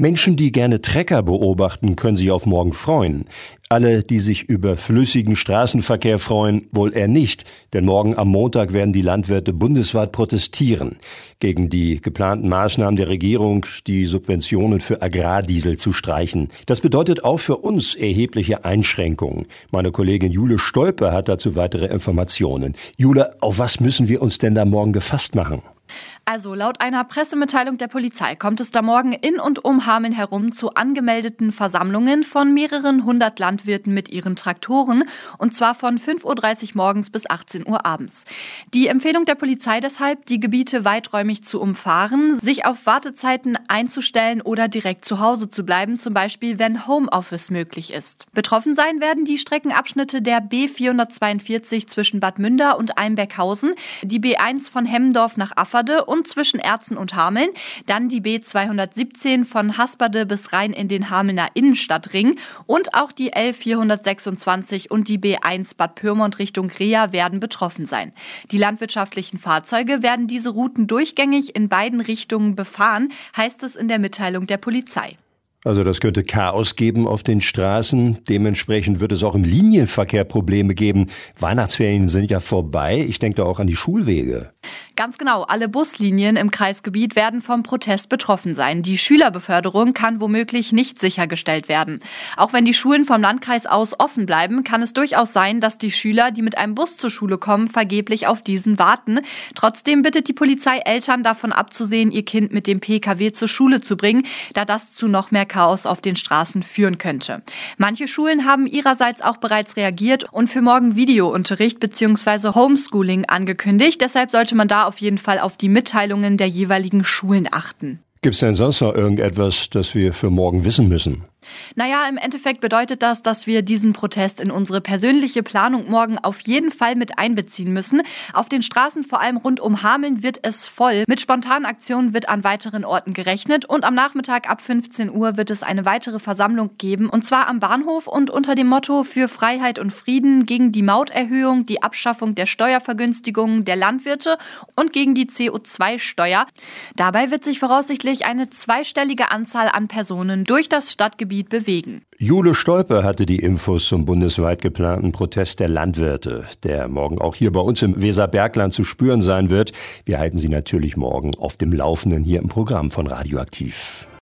Menschen, die gerne Trecker beobachten, können sich auf morgen freuen. Alle, die sich über flüssigen Straßenverkehr freuen, wohl eher nicht, denn morgen am Montag werden die Landwirte bundesweit protestieren gegen die geplanten Maßnahmen der Regierung, die Subventionen für Agrardiesel zu streichen. Das bedeutet auch für uns erhebliche Einschränkungen. Meine Kollegin Jule Stolpe hat dazu weitere Informationen. Jule, auf was müssen wir uns denn da morgen gefasst machen? Also laut einer Pressemitteilung der Polizei kommt es da morgen in und um Hameln herum zu angemeldeten Versammlungen von mehreren hundert Landwirten mit ihren Traktoren und zwar von 5.30 Uhr morgens bis 18 Uhr abends. Die Empfehlung der Polizei deshalb, die Gebiete weiträumig zu umfahren, sich auf Wartezeiten einzustellen oder direkt zu Hause zu bleiben, zum Beispiel wenn Homeoffice möglich ist. Betroffen sein werden die Streckenabschnitte der B442 zwischen Bad Münder und Einberghausen, die B1 von Hemmendorf nach Afferde und zwischen Erzen und Hameln, dann die B217 von Hasperde bis rein in den Hamelner Innenstadtring und auch die L426 und die B1 Bad Pyrmont Richtung Rea werden betroffen sein. Die landwirtschaftlichen Fahrzeuge werden diese Routen durchgängig in beiden Richtungen befahren, heißt es in der Mitteilung der Polizei. Also das könnte Chaos geben auf den Straßen. Dementsprechend wird es auch im Linienverkehr Probleme geben. Weihnachtsferien sind ja vorbei. Ich denke da auch an die Schulwege. Ganz genau, alle Buslinien im Kreisgebiet werden vom Protest betroffen sein. Die Schülerbeförderung kann womöglich nicht sichergestellt werden. Auch wenn die Schulen vom Landkreis aus offen bleiben, kann es durchaus sein, dass die Schüler, die mit einem Bus zur Schule kommen, vergeblich auf diesen warten. Trotzdem bittet die Polizei Eltern davon abzusehen, ihr Kind mit dem Pkw zur Schule zu bringen, da das zu noch mehr Chaos auf den Straßen führen könnte. Manche Schulen haben ihrerseits auch bereits reagiert und für morgen Videounterricht bzw. Homeschooling angekündigt. Deshalb sollte man da auf jeden Fall auf die Mitteilungen der jeweiligen Schulen achten. Gibt es denn sonst noch irgendetwas, das wir für morgen wissen müssen? Naja, im Endeffekt bedeutet das, dass wir diesen Protest in unsere persönliche Planung morgen auf jeden Fall mit einbeziehen müssen. Auf den Straßen, vor allem rund um Hameln, wird es voll. Mit spontanen Aktionen wird an weiteren Orten gerechnet und am Nachmittag ab 15 Uhr wird es eine weitere Versammlung geben und zwar am Bahnhof und unter dem Motto für Freiheit und Frieden gegen die Mauterhöhung, die Abschaffung der Steuervergünstigungen der Landwirte und gegen die CO2-Steuer. Dabei wird sich voraussichtlich eine zweistellige Anzahl an Personen durch das Stadtgebiet Gebiet bewegen. Jule Stolpe hatte die Infos zum bundesweit geplanten Protest der Landwirte, der morgen auch hier bei uns im Weserbergland zu spüren sein wird. Wir halten Sie natürlich morgen auf dem Laufenden hier im Programm von Radioaktiv.